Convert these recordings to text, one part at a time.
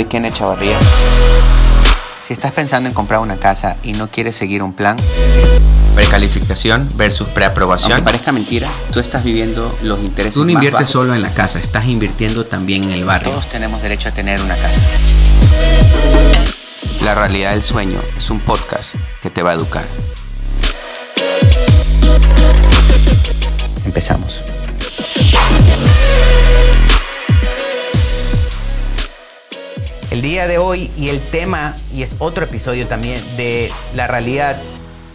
soy Kenneth Chavarría. Si estás pensando en comprar una casa y no quieres seguir un plan, precalificación versus preaprobación. Aunque parezca mentira, tú estás viviendo los intereses Tú no más inviertes bajos. solo en la casa, estás invirtiendo también en el barrio. Todos tenemos derecho a tener una casa. La realidad del sueño es un podcast que te va a educar. Empezamos. El día de hoy y el tema, y es otro episodio también de la realidad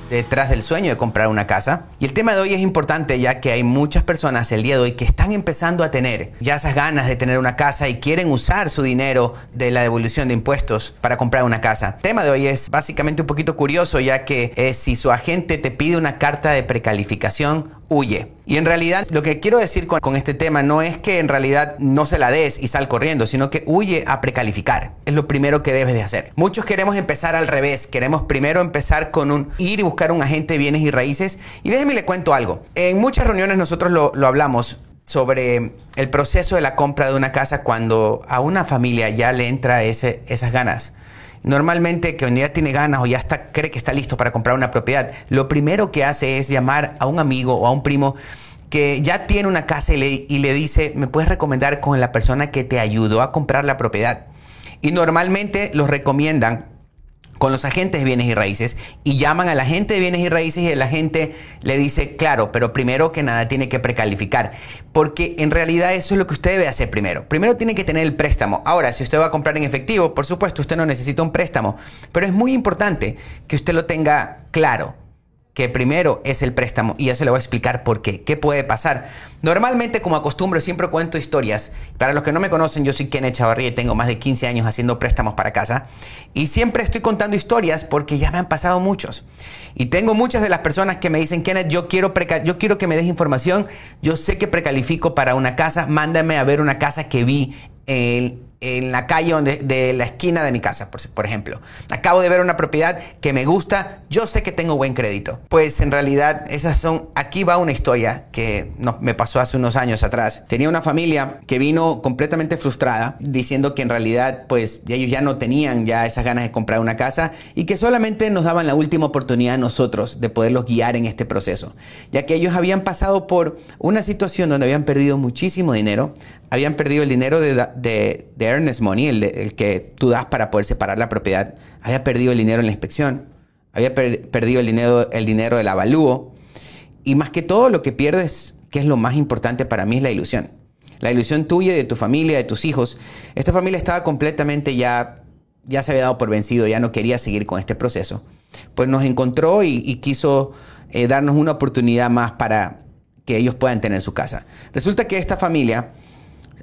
detrás del sueño de comprar una casa. Y el tema de hoy es importante ya que hay muchas personas el día de hoy que están empezando a tener ya esas ganas de tener una casa y quieren usar su dinero de la devolución de impuestos para comprar una casa. El tema de hoy es básicamente un poquito curioso ya que eh, si su agente te pide una carta de precalificación, huye. Y en realidad lo que quiero decir con, con, este tema no es que en realidad no se la des y sal corriendo, sino que huye a precalificar. Es lo primero que debes de hacer. Muchos queremos empezar al revés. Queremos primero empezar con un ir y buscar un agente de bienes y raíces. Y déjeme le cuento algo. En muchas reuniones nosotros lo, hablamos sobre el proceso de la compra de una casa cuando a una familia ya le entra esas ganas. Normalmente que ya tiene ganas o ya está, cree que está listo para comprar una propiedad, lo primero que hace es llamar a un amigo o a un primo que ya tiene una casa y le, y le dice, me puedes recomendar con la persona que te ayudó a comprar la propiedad. Y normalmente los recomiendan con los agentes de bienes y raíces y llaman al agente de bienes y raíces y el agente le dice, claro, pero primero que nada tiene que precalificar, porque en realidad eso es lo que usted debe hacer primero. Primero tiene que tener el préstamo. Ahora, si usted va a comprar en efectivo, por supuesto, usted no necesita un préstamo, pero es muy importante que usted lo tenga claro que primero es el préstamo y ya se le voy a explicar por qué. ¿Qué puede pasar? Normalmente, como acostumbro, siempre cuento historias. Para los que no me conocen, yo soy Kenneth Chavarría y tengo más de 15 años haciendo préstamos para casa. Y siempre estoy contando historias porque ya me han pasado muchos. Y tengo muchas de las personas que me dicen, Kenneth, yo quiero, yo quiero que me des información. Yo sé que precalifico para una casa. Mándame a ver una casa que vi en en la calle donde, de la esquina de mi casa, por, ejemplo. Acabo de ver una propiedad que me gusta, yo sé que tengo buen crédito. Pues en realidad esas son, aquí va una historia que no, me pasó hace unos años atrás. Tenía una familia que vino completamente frustrada, diciendo que en realidad pues ellos ya no tenían ya esas ganas de comprar una casa y que solamente nos daban la última oportunidad a nosotros de poderlos guiar en este proceso, ya que ellos habían pasado por una situación donde habían perdido muchísimo dinero, habían perdido el dinero de, de, de earnest money, el, de, el, que tú das para poder separar la propiedad, había perdido el dinero en la inspección, había per perdido el dinero, el dinero del avalúo y más que todo lo que pierdes, que es lo más importante para mí, es la ilusión. La ilusión tuya, de tu familia, de tus hijos. Esta familia estaba completamente ya, ya se había dado por vencido, ya no quería seguir con este proceso. Pues nos encontró y, y quiso eh, darnos una oportunidad más para que ellos puedan tener su casa. Resulta que esta familia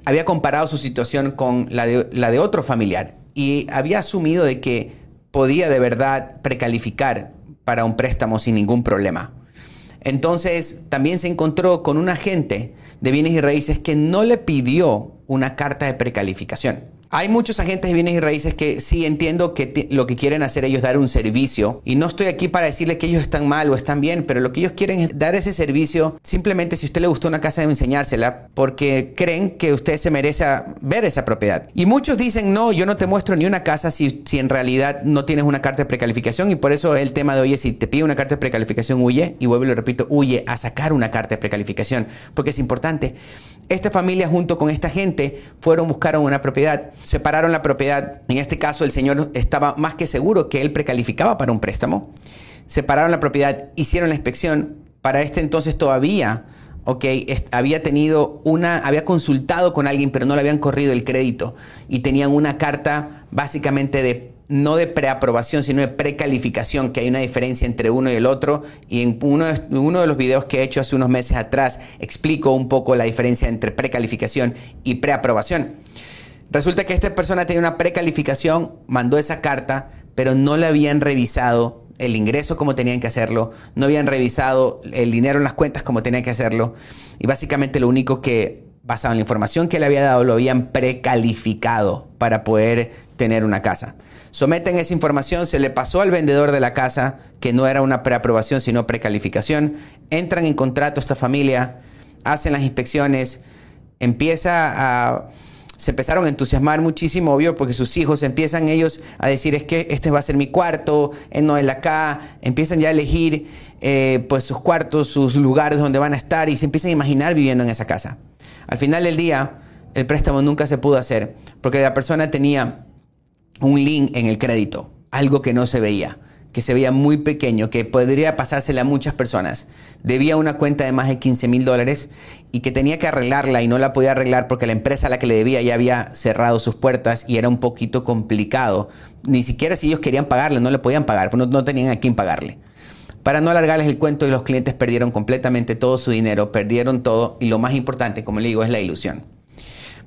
había comparado su situación con la de, otro familiar y había asumido de que podía de verdad precalificar para un préstamo sin ningún problema. Entonces también se encontró con un agente de bienes y raíces que no le pidió una carta de precalificación. Hay muchos agentes de bienes y raíces que sí entiendo que lo que quieren hacer ellos es dar un servicio y no estoy aquí para decirles que ellos están mal o están bien, pero lo que ellos quieren es dar ese servicio simplemente si a usted le gustó una casa de enseñársela porque creen que usted se merece ver esa propiedad. Y muchos dicen, no, yo no te muestro ni una casa si, si en realidad no tienes una carta de precalificación y por eso el tema de hoy es si te pide una carta de precalificación, huye y vuelvo y lo repito, huye a sacar una carta de precalificación porque es importante. Esta familia junto con esta gente fueron, buscaron una propiedad, separaron la propiedad. En este caso el señor estaba más que seguro que él precalificaba para un préstamo. Separaron la propiedad, hicieron la inspección. Para este entonces todavía, ok, había tenido una, había consultado con alguien, pero no le habían corrido el crédito y tenían una carta básicamente de no de preaprobación, sino de precalificación, que hay una diferencia entre uno y el otro. Y en uno de, los videos que he hecho hace unos meses atrás explico un poco la diferencia entre precalificación y preaprobación. Resulta que esta persona tenía una precalificación, mandó esa carta, pero no le habían revisado el ingreso como tenían que hacerlo, no habían revisado el dinero en las cuentas como tenían que hacerlo. Y básicamente lo único que basado en la información que le había dado, lo habían precalificado para poder tener una casa. Someten esa información, se le pasó al vendedor de la casa, que no era una preaprobación, sino precalificación. Entran en contrato esta familia, hacen las inspecciones, empieza a se empezaron a entusiasmar muchísimo, obvio, porque sus hijos empiezan ellos a decir, es que este va a ser mi cuarto, no el acá, empiezan ya a elegir eh, pues sus cuartos, sus lugares donde van a estar y se empiezan a imaginar viviendo en esa casa. Al final del día, el préstamo nunca se pudo hacer porque la persona tenía un link en el crédito, algo que no se veía que se veía muy pequeño, que podría pasársele a muchas personas. Debía una cuenta de más de 15 mil dólares y que tenía que arreglarla y no la podía arreglar porque la empresa a la que le debía ya había cerrado sus puertas y era un poquito complicado. Ni siquiera si ellos querían pagarle, no le podían pagar, no, no tenían a quién pagarle. Para no alargarles el cuento, los clientes perdieron completamente todo su dinero, perdieron todo y lo más importante, como le digo, es la ilusión.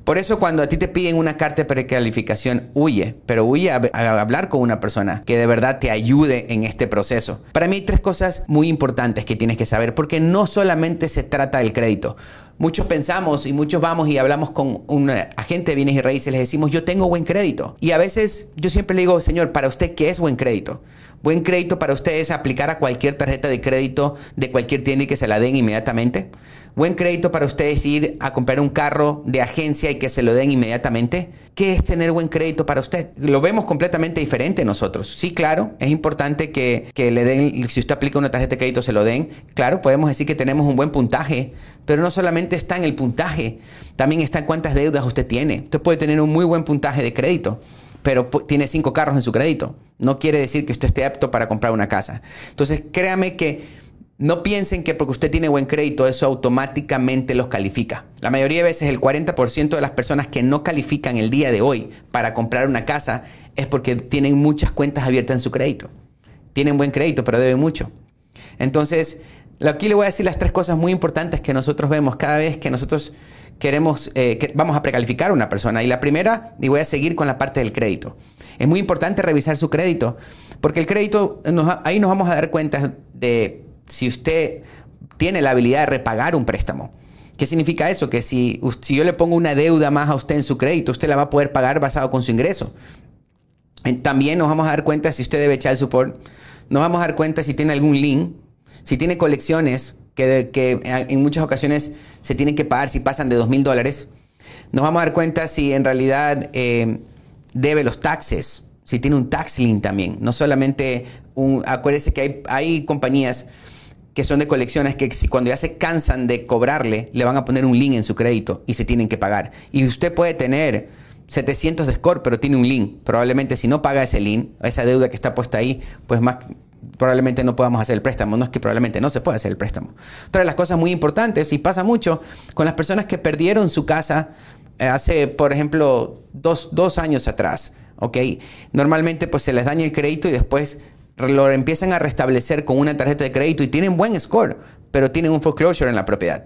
Por eso cuando a ti te piden una carta de precalificación, huye, pero huye a, hablar con una persona que de verdad te ayude en este proceso. Para mí hay tres cosas muy importantes que tienes que saber, porque no solamente se trata del crédito. Muchos pensamos y muchos vamos y hablamos con un agente de bienes y raíces, les decimos, yo tengo buen crédito. Y a veces yo siempre le digo, señor, para usted, ¿qué es buen crédito? Buen crédito para usted es aplicar a cualquier tarjeta de crédito de cualquier tienda y que se la den inmediatamente. Buen crédito para ustedes ir a comprar un carro de agencia y que se lo den inmediatamente. ¿Qué es tener buen crédito para usted? Lo vemos completamente diferente nosotros. Sí, claro, es importante que, que le den, si usted aplica una tarjeta de crédito, se lo den. Claro, podemos decir que tenemos un buen puntaje, pero no solamente está en el puntaje, también está en cuántas deudas usted tiene. Usted puede tener un muy buen puntaje de crédito pero tiene cinco carros en su crédito. No quiere decir que usted esté apto para comprar una casa. Entonces, créame que no piensen que porque usted tiene buen crédito eso automáticamente los califica. La mayoría de veces el 40% de las personas que no califican el día de hoy para comprar una casa es porque tienen muchas cuentas abiertas en su crédito. Tienen buen crédito, pero deben mucho. Entonces, aquí le voy a decir las tres cosas muy importantes que nosotros vemos cada vez que nosotros queremos, eh, vamos a precalificar a una persona. Y la primera, y voy a seguir con la parte del crédito. Es muy importante revisar su crédito, porque el crédito, ahí nos vamos a dar cuenta de si usted tiene la habilidad de repagar un préstamo. ¿Qué significa eso? Que si, si yo le pongo una deuda más a usted en su crédito, usted la va a poder pagar basado con su ingreso. También nos vamos a dar cuenta si usted debe echar el support. Nos vamos a dar cuenta si tiene algún link, si tiene colecciones que, que en muchas ocasiones se tienen que pagar si pasan de dos mil dólares. Nos vamos a dar cuenta si en realidad eh, debe los taxes, si tiene un tax link también. No solamente un. Acuérdese que hay, hay compañías que son de colecciones que cuando ya se cansan de cobrarle, le van a poner un link en su crédito y se tienen que pagar. Y usted puede tener 700 de score, pero tiene un link. Probablemente si no paga ese link, esa deuda que está puesta ahí, pues más probablemente no podamos hacer el préstamo. No es que probablemente no se pueda hacer el préstamo. Otra de las cosas muy importantes, y pasa mucho con las personas que perdieron su casa eh, hace, por ejemplo, dos, dos años atrás, ¿ok? Normalmente pues se les daña el crédito y después lo empiezan a restablecer con una tarjeta de crédito y tienen buen score, pero tienen un foreclosure en la propiedad.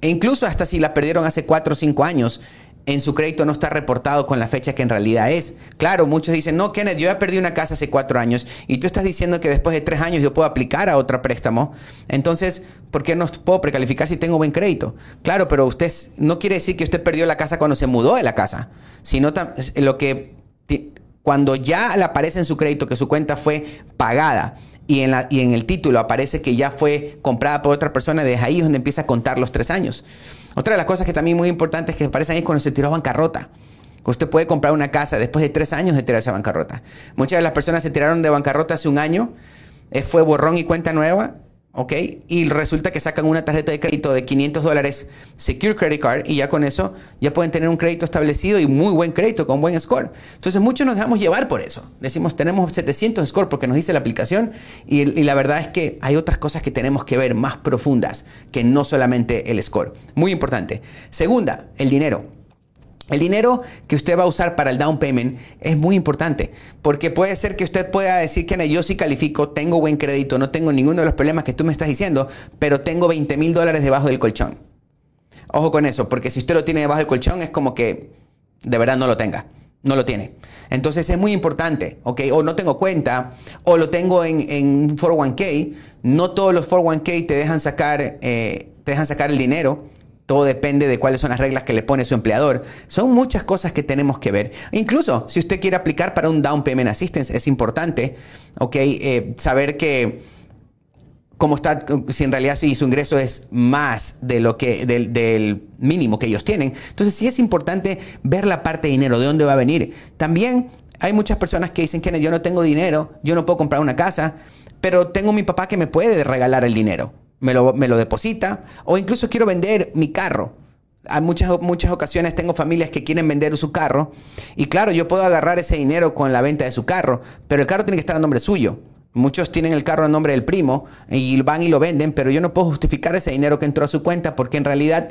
E incluso hasta si la perdieron hace 4 o 5 años, en su crédito no está reportado con la fecha que en realidad es. Claro, muchos dicen, no, Kenneth, yo ya perdí una casa hace 4 años y tú estás diciendo que después de 3 años yo puedo aplicar a otro préstamo. Entonces, ¿por qué no puedo precalificar si tengo buen crédito? Claro, pero usted no quiere decir que usted perdió la casa cuando se mudó de la casa, sino lo que cuando ya le aparece en su crédito que su cuenta fue pagada y en, la, y en el título aparece que ya fue comprada por otra persona, desde ahí es donde empieza a contar los tres años. Otra de las cosas que también muy importante es que aparecen ahí cuando se tiró a bancarrota. Que usted puede comprar una casa después de tres años de tirarse a bancarrota. Muchas de las personas se tiraron de bancarrota hace un año, eh, fue borrón y cuenta nueva, ¿ok? Y resulta que sacan una tarjeta de crédito de 500 dólares Secure Credit Card y ya con eso ya pueden tener un crédito establecido y muy buen crédito con buen score. Entonces muchos nos dejamos llevar por eso. Decimos tenemos 700 score porque nos dice la aplicación y, y la verdad es que hay otras cosas que tenemos que ver más profundas que no solamente el score. Muy importante. Segunda, el dinero. El dinero que usted va a usar para el down payment es muy importante, porque puede ser que usted pueda decir que yo sí califico, tengo buen crédito, no tengo ninguno de los problemas que tú me estás diciendo, pero tengo 20 mil dólares debajo del colchón. Ojo con eso, porque si usted lo tiene debajo del colchón es como que de verdad no lo tenga, no lo tiene. Entonces es muy importante, ¿ok? O no tengo cuenta, o lo tengo en, en 401k, no todos los 401k te dejan sacar, eh, te dejan sacar el dinero todo depende de cuáles son las reglas que le pone su empleador. Son muchas cosas que tenemos que ver. Incluso si usted quiere aplicar para un Down Payment Assistance, es importante, ¿ok? Eh, saber que cómo está, si en realidad si su ingreso es más de lo que, del, mínimo que ellos tienen. Entonces sí es importante ver la parte de dinero, de dónde va a venir. También hay muchas personas que dicen que yo no tengo dinero, yo no puedo comprar una casa, pero tengo mi papá que me puede regalar el dinero. Me lo, me lo deposita o incluso quiero vender mi carro. Hay muchas, muchas ocasiones tengo familias que quieren vender su carro y claro, yo puedo agarrar ese dinero con la venta de su carro, pero el carro tiene que estar a nombre suyo. Muchos tienen el carro a nombre del primo y van y lo venden, pero yo no puedo justificar ese dinero que entró a su cuenta porque en realidad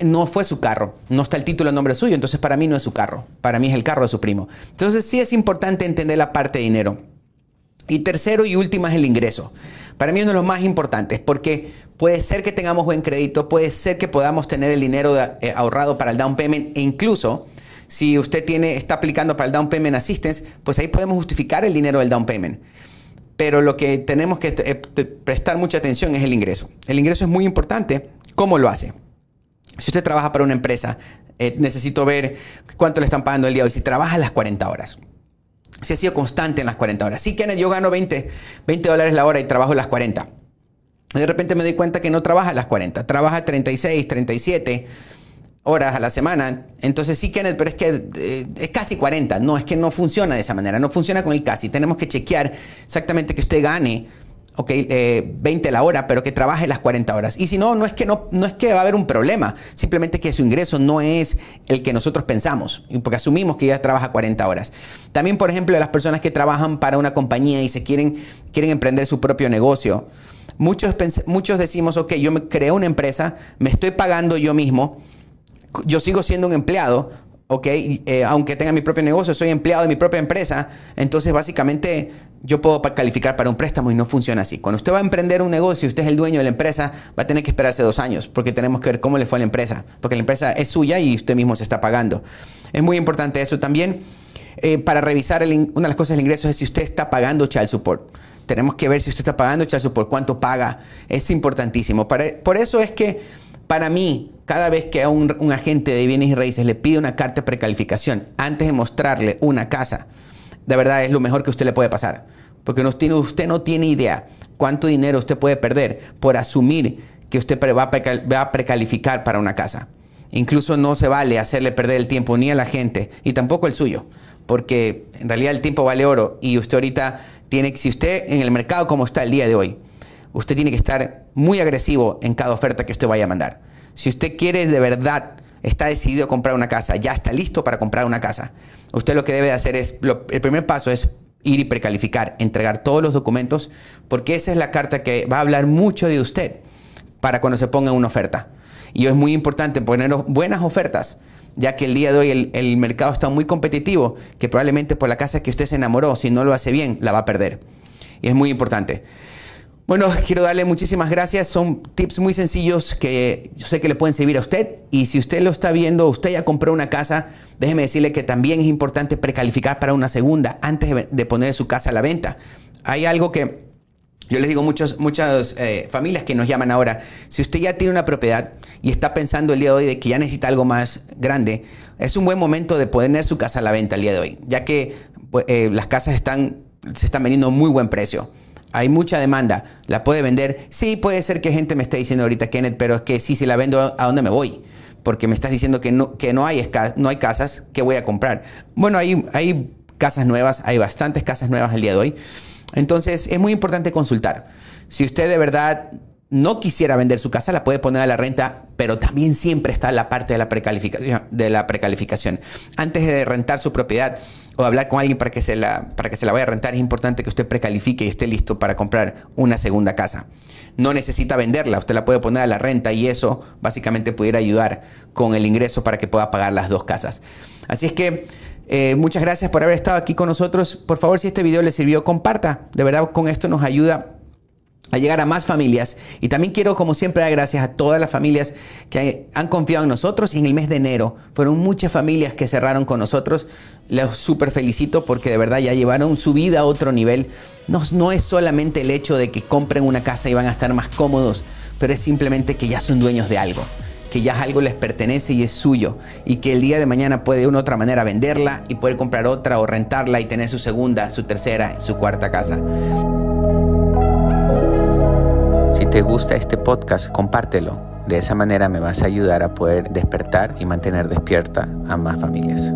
no fue su carro, no está el título a nombre suyo, entonces para mí no es su carro, para mí es el carro de su primo. Entonces sí es importante entender la parte de dinero. Y tercero y último es el ingreso. Para mí uno de los más importantes porque puede ser que tengamos buen crédito, puede ser que podamos tener el dinero eh, ahorrado para el down payment e incluso si usted tiene, está aplicando para el down payment assistance, pues ahí podemos justificar el dinero del down payment. Pero lo que tenemos que eh, prestar mucha atención es el ingreso. El ingreso es muy importante. ¿Cómo lo hace? Si usted trabaja para una empresa, eh, necesito ver cuánto le están pagando el día de hoy. Si trabaja las 40 horas. Si ha sido constante en las 40 horas. Sí, Kenneth, yo gano 20, 20 dólares la hora y trabajo las 40. De repente me doy cuenta que no trabaja las 40. Trabaja 36, 37 horas a la semana. Entonces sí, Kenneth, pero es que eh, es casi 40. No, es que no funciona de esa manera. No funciona con el casi. Tenemos que chequear exactamente que usted gane ok, 20 eh, la hora, pero que trabaje las 40 horas. Y si no, no es, que no, no es que va a haber un problema, simplemente que su ingreso no es el que nosotros pensamos, porque asumimos que ya trabaja 40 horas. También, por ejemplo, las personas que trabajan para una compañía y se quieren, quieren emprender su propio negocio. Muchos, muchos decimos, ok, yo me creo una empresa, me estoy pagando yo mismo, yo sigo siendo un empleado, ok, eh, aunque tenga mi propio negocio, soy empleado de mi propia empresa, entonces básicamente yo puedo calificar para un préstamo y no funciona así. Cuando usted va a emprender un negocio y usted es el dueño de la empresa, va a tener que esperarse dos años porque tenemos que ver cómo le fue a la empresa, porque la empresa es suya y usted mismo se está pagando. Es muy importante eso también. Eh, para revisar una de las cosas del ingreso es si usted está pagando child support. Tenemos que ver si usted está pagando child support, cuánto paga. Es importantísimo. por eso es que para mí, cada vez que a un, agente de bienes y raíces le pide una carta de precalificación antes de mostrarle una casa, de verdad es lo mejor que usted le puede pasar. Porque no tiene, usted no tiene idea cuánto dinero usted puede perder por asumir que usted va a, precalificar para una casa. Incluso no se vale hacerle perder el tiempo ni a la gente y tampoco el suyo. Porque en realidad el tiempo vale oro y usted ahorita tiene, si usted en el mercado como está el día de hoy, usted tiene que estar muy agresivo en cada oferta que usted vaya a mandar. Si usted quiere de verdad, está decidido a comprar una casa, ya está listo para comprar una casa, usted lo que debe hacer es, el primer paso es ir y precalificar, entregar todos los documentos, porque esa es la carta que va a hablar mucho de usted para cuando se ponga una oferta. Y es muy importante poner buenas ofertas, ya que el día de hoy el, mercado está muy competitivo, que probablemente por la casa que usted se enamoró, si no lo hace bien, la va a perder. Y es muy importante. Bueno, quiero darle muchísimas gracias. Son tips muy sencillos que yo sé que le pueden servir a usted. Y si usted lo está viendo, usted ya compró una casa, déjeme decirle que también es importante precalificar para una segunda antes de poner su casa a la venta. Hay algo que yo les digo muchos, muchas eh, familias que nos llaman ahora, si usted ya tiene una propiedad y está pensando el día de hoy de que ya necesita algo más grande, es un buen momento de poner su casa a la venta el día de hoy, ya que pues, eh, las casas están, se están vendiendo a muy buen precio hay mucha demanda, la puede vender. Sí, puede ser que gente me esté diciendo ahorita, Kenneth, pero es que sí, si la vendo, ¿a dónde me voy? Porque me estás diciendo que no, que no, hay, no hay casas, ¿qué voy a comprar? Bueno, hay, hay casas nuevas, hay bastantes casas nuevas el día de hoy. Entonces, es muy importante consultar. Si usted de verdad no quisiera vender su casa, la puede poner a la renta, pero también siempre está la parte de la precalificación. De la. Antes de rentar su propiedad o hablar con alguien para que, se la, para que se la vaya a rentar, es importante que usted precalifique y esté listo para comprar una segunda casa. No necesita venderla, usted la puede poner a la renta y eso básicamente pudiera ayudar con el ingreso para que pueda pagar las dos casas. Así es que eh, muchas gracias por haber estado aquí con nosotros. Por favor, si este video le sirvió, comparta. De verdad, con esto nos ayuda a llegar a más familias. Y también quiero, como siempre, dar gracias a todas las familias que han confiado en nosotros. Y en el mes de enero fueron muchas familias que cerraron con nosotros. Los súper felicito porque de verdad ya llevaron su vida a otro nivel. No, no es solamente el hecho de que compren una casa y van a estar más cómodos, pero es simplemente que ya son dueños de algo que ya algo les pertenece y es suyo y que el día de mañana puede de una u otra manera venderla y poder comprar otra o rentarla y tener su segunda, su tercera, su cuarta casa. Te gusta este podcast, compártelo. De esa manera me vas a ayudar a poder despertar y mantener despierta a más familias.